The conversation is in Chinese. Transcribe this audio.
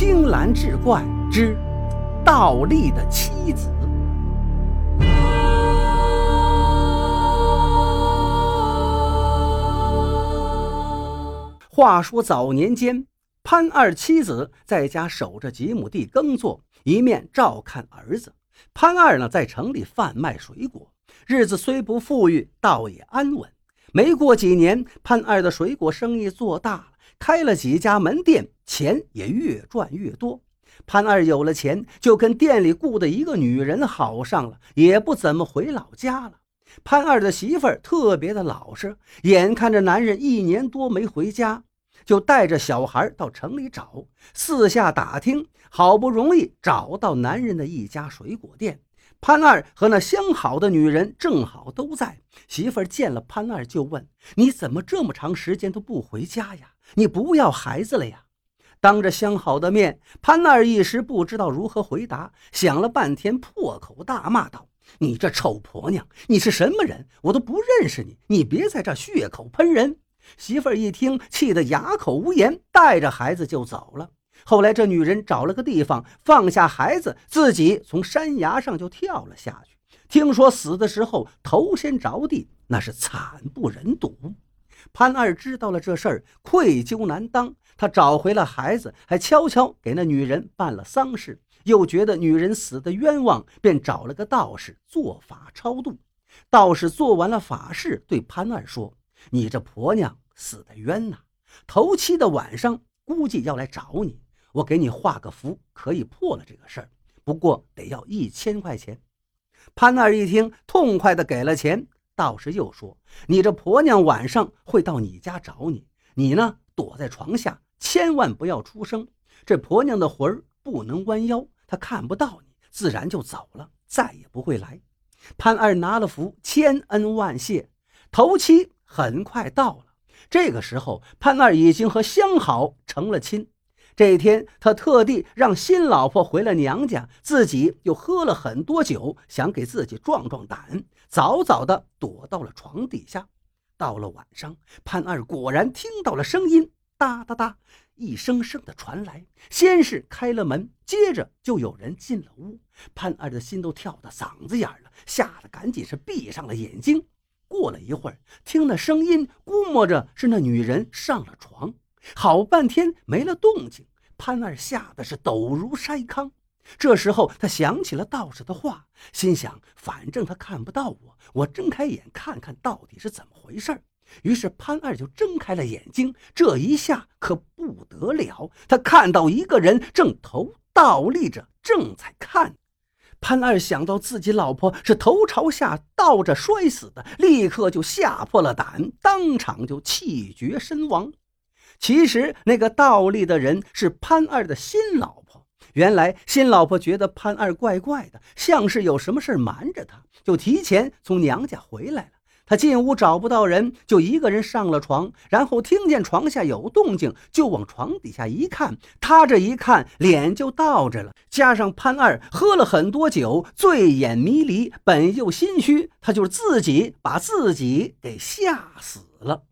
青蓝志怪之倒立的妻子。话说早年间，潘二妻子在家守着几亩地耕作，一面照看儿子。潘二呢，在城里贩卖水果，日子虽不富裕，倒也安稳。没过几年，潘二的水果生意做大了，开了几家门店，钱也越赚越多。潘二有了钱，就跟店里雇的一个女人好上了，也不怎么回老家了。潘二的媳妇儿特别的老实，眼看着男人一年多没回家。就带着小孩到城里找，四下打听，好不容易找到男人的一家水果店。潘二和那相好的女人正好都在。媳妇儿见了潘二，就问：“你怎么这么长时间都不回家呀？你不要孩子了呀？”当着相好的面，潘二一时不知道如何回答，想了半天，破口大骂道：“你这臭婆娘，你是什么人？我都不认识你！你别在这血口喷人！”媳妇儿一听，气得哑口无言，带着孩子就走了。后来，这女人找了个地方放下孩子，自己从山崖上就跳了下去。听说死的时候头先着地，那是惨不忍睹。潘二知道了这事儿，愧疚难当。他找回了孩子，还悄悄给那女人办了丧事。又觉得女人死的冤枉，便找了个道士做法超度。道士做完了法事，对潘二说。你这婆娘死的冤呐！头七的晚上估计要来找你，我给你画个符，可以破了这个事儿，不过得要一千块钱。潘二一听，痛快的给了钱。道士又说：“你这婆娘晚上会到你家找你，你呢躲在床下，千万不要出声。这婆娘的魂儿不能弯腰，她看不到你，自然就走了，再也不会来。”潘二拿了符，千恩万谢。头七。很快到了，这个时候潘二已经和相好成了亲。这天，他特地让新老婆回了娘家，自己又喝了很多酒，想给自己壮壮胆，早早的躲到了床底下。到了晚上，潘二果然听到了声音，哒哒哒，一声声的传来。先是开了门，接着就有人进了屋。潘二的心都跳到嗓子眼了，吓得赶紧是闭上了眼睛。过了一会儿，听那声音，估摸着是那女人上了床。好半天没了动静，潘二吓得是抖如筛糠。这时候他想起了道士的话，心想：反正他看不到我，我睁开眼看看到底是怎么回事于是潘二就睁开了眼睛。这一下可不得了，他看到一个人正头倒立着，正在看。潘二想到自己老婆是头朝下倒着摔死的，立刻就吓破了胆，当场就气绝身亡。其实那个倒立的人是潘二的新老婆。原来新老婆觉得潘二怪怪的，像是有什么事瞒着他，就提前从娘家回来了。他进屋找不到人，就一个人上了床，然后听见床下有动静，就往床底下一看。他这一看，脸就倒着了。加上潘二喝了很多酒，醉眼迷离，本又心虚，他就自己把自己给吓死了。